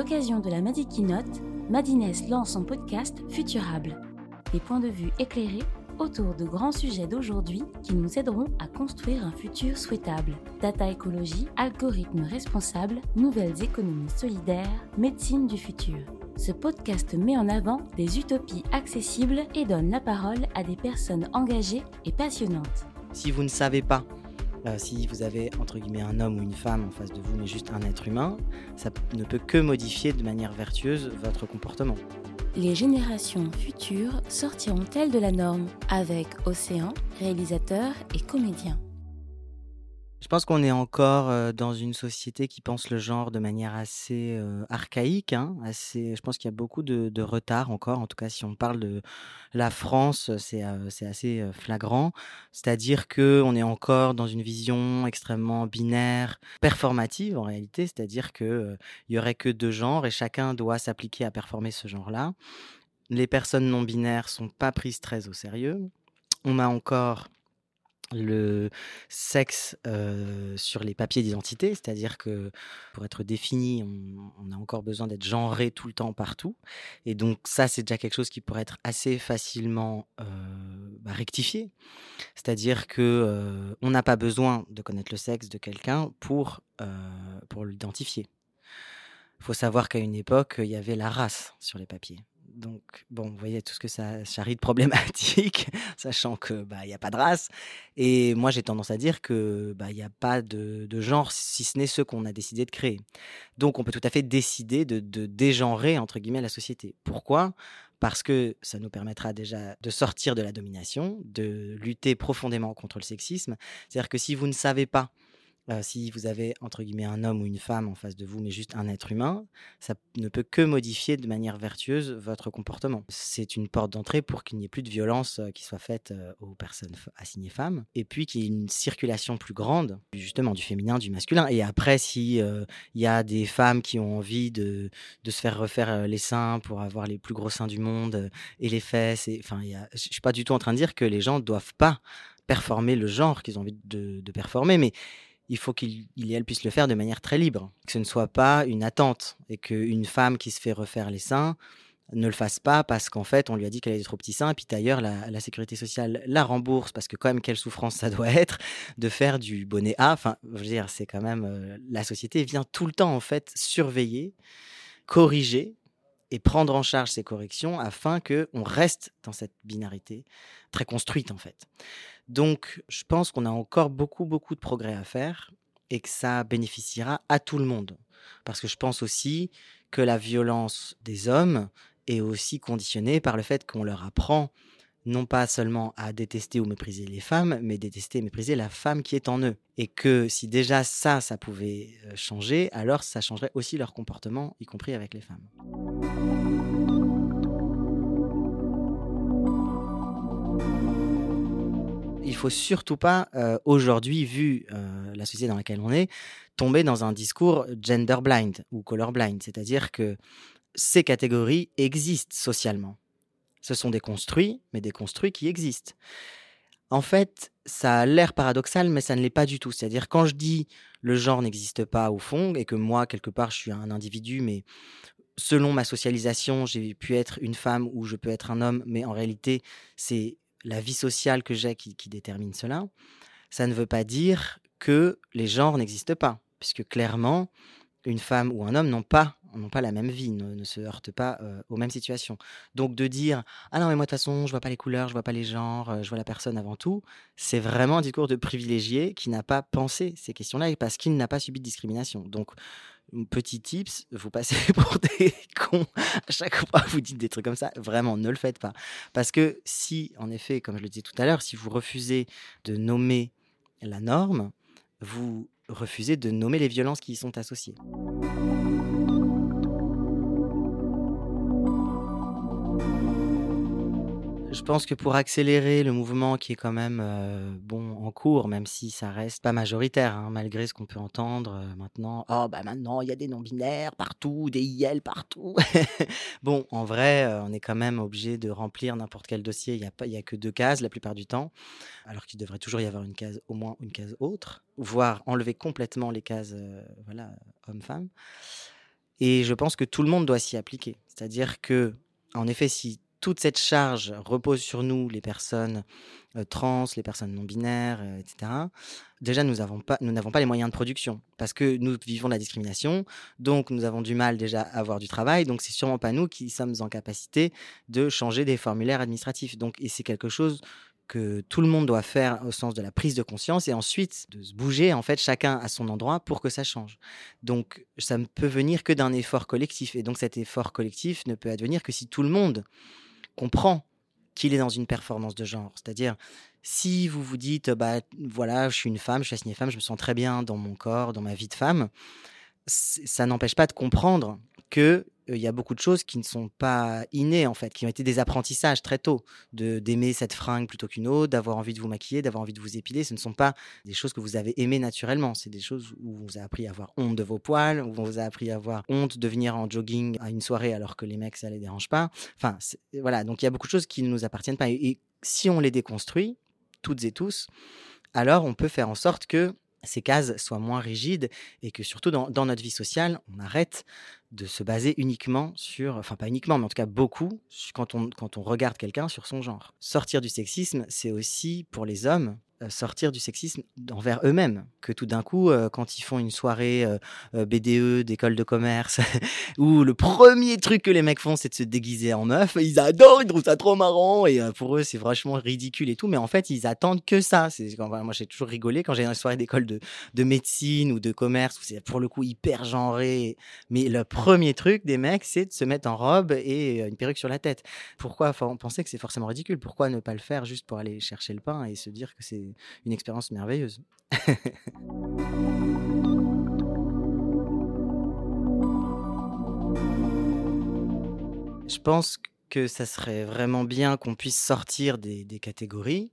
l'occasion de la Madi Keynote, Madines lance son podcast Futurable. Des points de vue éclairés autour de grands sujets d'aujourd'hui qui nous aideront à construire un futur souhaitable. Data écologie, algorithmes responsables, nouvelles économies solidaires, médecine du futur. Ce podcast met en avant des utopies accessibles et donne la parole à des personnes engagées et passionnantes. Si vous ne savez pas euh, si vous avez entre guillemets un homme ou une femme en face de vous, mais juste un être humain, ça ne peut que modifier de manière vertueuse votre comportement. Les générations futures sortiront-elles de la norme avec Océan, réalisateur et comédien? Je pense qu'on est encore dans une société qui pense le genre de manière assez archaïque. Hein, je pense qu'il y a beaucoup de, retard encore. En tout cas, si on parle de la France, c'est assez flagrant. C'est-à-dire qu'on est encore dans une vision extrêmement binaire, performative en réalité. C'est-à-dire qu'il n'y aurait que deux genres et chacun doit s'appliquer à performer ce genre-là. Les personnes non binaires sont pas prises très au sérieux. On a encore le sexe sur les papiers d'identité, c'est-à-dire que pour être défini, on, a encore besoin d'être genré tout le temps partout. Et donc ça, c'est déjà quelque chose qui pourrait être assez facilement bah, rectifié. C'est-à-dire que on n'a pas besoin de connaître le sexe de quelqu'un pour, pour l'identifier. Il faut savoir qu'à une époque, il y avait la race sur les papiers. Donc, bon, vous voyez tout ce que ça charrie de problématiques, sachant que bah, il y a pas de race. Et moi, j'ai tendance à dire que bah, n'y a pas de, genre, si ce n'est ceux qu'on a décidé de créer. Donc, on peut tout à fait décider de, de dégenrer entre guillemets la société. Pourquoi? Parce que ça nous permettra déjà de sortir de la domination, de lutter profondément contre le sexisme. C'est-à-dire que si vous ne savez pas euh, si vous avez entre guillemets un homme ou une femme en face de vous, mais juste un être humain, ça ne peut que modifier de manière vertueuse votre comportement. C'est une porte d'entrée pour qu'il n'y ait plus de violence euh, qui soit faite euh, aux personnes assignées femmes, et puis qu'il y ait une circulation plus grande, justement du féminin, du masculin. Et après, si il y a des femmes qui ont envie de, se faire refaire les seins pour avoir les plus gros seins du monde et les fesses, enfin, je suis pas du tout en train de dire que les gens doivent pas performer le genre qu'ils ont envie de, de performer, mais il faut qu'il elle puisse le faire de manière très libre, que ce ne soit pas une attente et qu'une femme qui se fait refaire les seins ne le fasse pas parce qu'en fait on lui a dit qu'elle avait trop petits seins et puis d'ailleurs la, sécurité sociale la rembourse parce que quand même quelle souffrance ça doit être de faire du bonnet A. Enfin je veux dire c'est quand même euh, la société vient tout le temps en fait surveiller corriger et prendre en charge ces corrections afin que on reste dans cette binarité très construite en fait donc, je pense qu'on a encore beaucoup, beaucoup de progrès à faire et que ça bénéficiera à tout le monde. Parce que je pense aussi que la violence des hommes est aussi conditionnée par le fait qu'on leur apprend non pas seulement à détester ou mépriser les femmes, mais détester et mépriser la femme qui est en eux. Et que si déjà ça, ça pouvait euh, changer, alors ça changerait aussi leur comportement, y compris avec les femmes. il faut surtout pas, euh, aujourd'hui, vu euh, la société dans laquelle on est, tomber dans un discours gender blind ou color blind. C'est-à-dire que ces catégories existent socialement. Ce sont des construits, mais des construits qui existent. En fait, ça a l'air paradoxal, mais ça ne l'est pas du tout. C'est-à-dire quand je dis le genre n'existe pas au fond et que moi, quelque part, je suis un individu, mais selon ma socialisation, j'ai pu être une femme ou je peux être un homme, mais en réalité, c'est la vie sociale que j'ai qui, détermine cela, ça ne veut pas dire que les genres n'existent pas, puisque clairement, une femme ou un homme n'ont pas, n'ont pas la même vie, ne, se heurtent pas aux mêmes situations. Donc de dire ah non mais moi de toute façon je vois pas les couleurs, je vois pas les genres, je vois la personne avant tout, c'est vraiment un discours de privilégié qui n'a pas pensé ces questions-là et parce qu'il n'a pas subi de discrimination. Donc petit tips, vous passez pour des cons à chaque fois vous dites des trucs comme ça. Vraiment, ne le faites pas. Parce que si, en effet, comme je le disais tout à l'heure, si vous refusez de nommer la norme, vous refusez de nommer les violences qui y sont associées. Je pense que pour accélérer le mouvement qui est quand même euh, bon en cours, même si ça reste pas majoritaire, hein, malgré ce qu'on peut entendre euh, maintenant. Oh bah maintenant il y a des non binaires partout, des IL partout. bon, en vrai, euh, on est quand même obligé de remplir n'importe quel dossier. Il y a a que deux cases la plupart du temps, alors qu'il devrait toujours y avoir une case, au moins une case autre, voire enlever complètement les cases, voilà, homme-femme. Et je pense que tout le monde doit s'y appliquer. C'est-à-dire que, en effet, si toute cette charge repose sur nous, les personnes euh, trans, les personnes non binaires, euh, etc. Déjà, nous n'avons pas, nous n'avons pas les moyens de production parce que nous vivons la discrimination, donc nous avons du mal déjà à avoir du travail. Donc, c'est sûrement pas nous qui sommes en capacité de changer des formulaires administratifs. Donc, et c'est quelque chose que tout le monde doit faire au sens de la prise de conscience et ensuite de se bouger en fait chacun à son endroit pour que ça change. Donc ça ne peut venir que d'un effort collectif et donc cet effort collectif ne peut advenir que si tout le monde comprend qu'il est dans une performance de genre. C'est-à-dire, si vous vous dites, bah voilà, je suis une femme, je suis assignée femme, je me sens très bien dans mon corps, dans ma vie de femme, ça n'empêche pas de comprendre que il y a beaucoup de choses qui ne sont pas innées en fait, qui ont été des apprentissages très tôt, de d'aimer cette fringue plutôt qu'une autre, d'avoir envie de vous maquiller, d'avoir envie de vous épiler. Ce ne sont pas des choses que vous avez aimées naturellement. C'est des choses où on vous a appris à avoir honte de vos poils, où on vous a appris à avoir honte de venir en jogging à une soirée alors que les mecs ça les dérange pas. Enfin voilà, donc il y a beaucoup de choses qui ne nous appartiennent pas. et si on les déconstruit toutes et tous, alors on peut faire en sorte que ces cases soient moins rigides et que surtout dans, notre vie sociale, on arrête de se baser uniquement sur, enfin pas uniquement, mais en tout cas beaucoup, quand on, quand on regarde quelqu'un sur son genre. Sortir du sexisme, c'est aussi pour les hommes sortir du sexisme envers eux-mêmes. Que tout d'un coup, euh, quand ils font une soirée euh, BDE d'école de commerce, où le premier truc que les mecs font, c'est de se déguiser en meuf, ils adorent, ils trouvent ça trop marrant, et pour eux, c'est vachement ridicule et tout, mais en fait, ils attendent que ça. Moi, j'ai toujours rigolé quand j'ai une soirée d'école de, de médecine ou de commerce, où c'est pour le coup hyper genré, mais le premier truc des mecs, c'est de se mettre en robe et une perruque sur la tête. Pourquoi penser que c'est forcément ridicule Pourquoi ne pas le faire juste pour aller chercher le pain et se dire que c'est une expérience merveilleuse. Je pense que ça serait vraiment bien qu'on puisse sortir des, catégories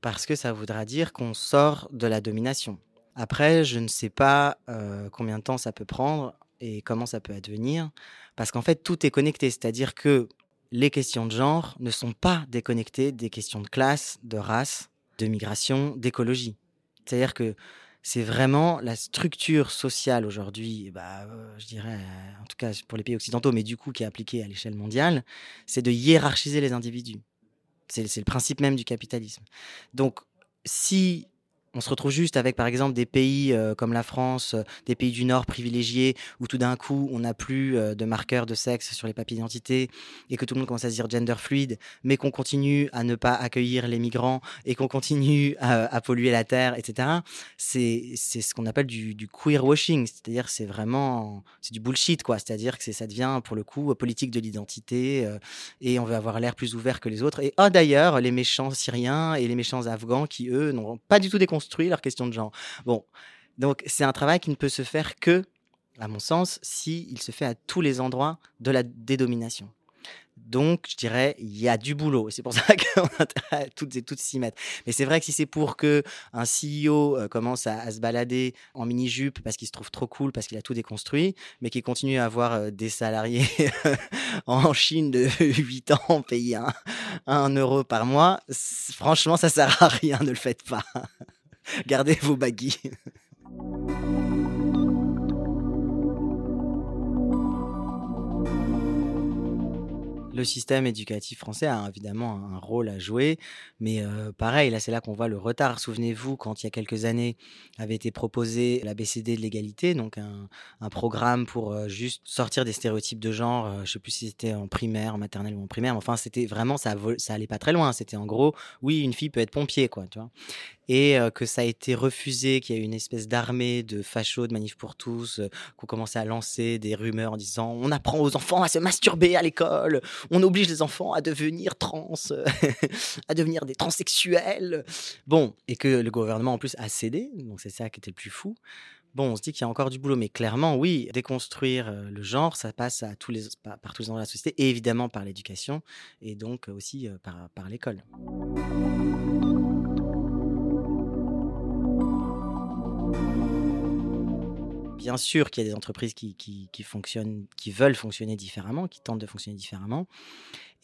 parce que ça voudra dire qu'on sort de la domination. Après, je ne sais pas euh, combien de temps ça peut prendre et comment ça peut advenir, parce qu'en fait, tout est connecté, c'est-à-dire que les questions de genre ne sont pas déconnectées des questions de classe, de race, de migration, d'écologie. C'est-à-dire que c'est vraiment la structure sociale aujourd'hui, bah, euh, je dirais, en tout cas pour les pays occidentaux, mais du coup qui est appliquée à l'échelle mondiale, c'est de hiérarchiser les individus. C'est le principe même du capitalisme. Donc, si on se retrouve juste avec, par exemple, des pays euh, comme la France, euh, des pays du Nord privilégiés, où tout d'un coup, on n'a plus euh, de marqueurs de sexe sur les papiers d'identité, et que tout le monde commence à se dire gender fluide, mais qu'on continue à ne pas accueillir les migrants, et qu'on continue à, polluer la terre, etc. C'est ce qu'on appelle du, queer washing, c'est-à-dire c'est vraiment c'est du bullshit, quoi. C'est-à-dire que ça devient, pour le coup, politique de l'identité, et on veut avoir l'air plus ouvert que les autres. Et oh, d'ailleurs, les méchants syriens et les méchants afghans qui, eux, n'ont pas du tout des construit leur question de genre. Bon, donc c'est un travail qui ne peut se faire que, à mon sens, si se fait à tous les endroits de la dédomination. Donc, je dirais, il y a du boulot. C'est pour ça qu'on a intérêt à toutes et toutes s'y mettre. Mais c'est vrai que si c'est pour que un CEO euh, commence à, se balader en mini-jupe parce qu'il se trouve trop cool, parce qu'il a tout déconstruit, mais qu'il continue à avoir euh, des salariés en Chine de 8 ans payés 1 euro par mois, franchement, ça sert à rien, ne le faites pas. Gardez vos baguilles. Le système éducatif français a évidemment un rôle à jouer, mais euh, pareil, là c'est là qu'on voit le retard. Souvenez-vous, quand il y a quelques années avait été proposé la BCD de l'égalité, donc un, programme pour euh, juste sortir des stéréotypes de genre, euh, je sais plus si c'était en primaire, en maternelle ou en primaire, mais enfin c'était vraiment, ça, ça allait pas très loin. C'était en gros, oui, une fille peut être pompier, quoi, tu vois et que ça a été refusé, qu'il y a eu une espèce d'armée de fachos, de manif pour tous, qu'on commençait à lancer des rumeurs en disant on apprend aux enfants à se masturber à l'école, on oblige les enfants à devenir trans, à devenir des transsexuels. Bon, et que le gouvernement en plus a cédé, donc c'est ça qui était le plus fou. Bon, on se dit qu'il y a encore du boulot, mais clairement, oui, déconstruire le genre, ça passe par, tous les endroits de la société, et évidemment par l'éducation, et donc aussi par, par l'école. Bien sûr qu'il y a des entreprises qui, fonctionnent, qui veulent fonctionner différemment, qui tentent de fonctionner différemment.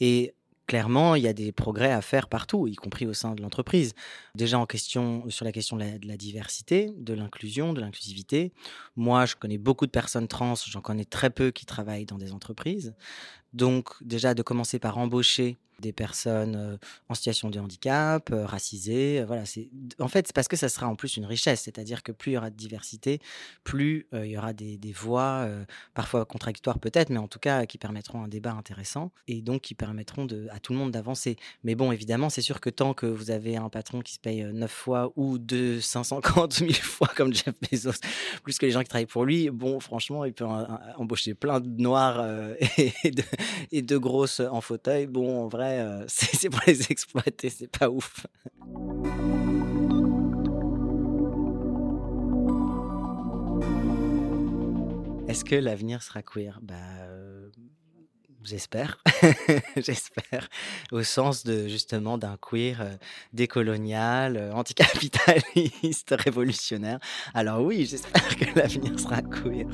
Et clairement, il y a des progrès à faire partout, y compris au sein de l'entreprise. Déjà en question, sur la question de la, diversité, de l'inclusion, de l'inclusivité. Moi, je connais beaucoup de personnes trans, j'en connais très peu qui travaillent dans des entreprises. Donc, déjà, de commencer par embaucher des personnes en situation de handicap, racisées. Voilà, c'est en fait c'est parce que ça sera en plus une richesse, c'est-à-dire que plus il y aura de diversité, plus il y aura des, des voix, parfois contradictoires peut-être, mais en tout cas qui permettront un débat intéressant et donc qui permettront à tout le monde d'avancer. Mais bon, évidemment, c'est sûr que tant que vous avez un patron qui se paye 9 fois ou 250 000 fois comme Jeff Bezos, plus que les gens qui travaillent pour lui, bon, franchement, il peut embaucher plein de noirs et, de, et de grosses en fauteuil. Bon, en vrai euh, c'est pour les exploiter, c'est pas ouf. Est-ce que l'avenir sera queer? Bah, euh, j'espère, j'espère, au sens de justement d'un queer euh, décolonial, anticapitaliste, révolutionnaire. Alors oui, j'espère que l'avenir sera queer.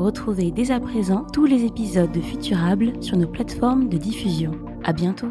Retrouvez dès à présent tous les épisodes de Futurable sur nos plateformes de diffusion. À bientôt.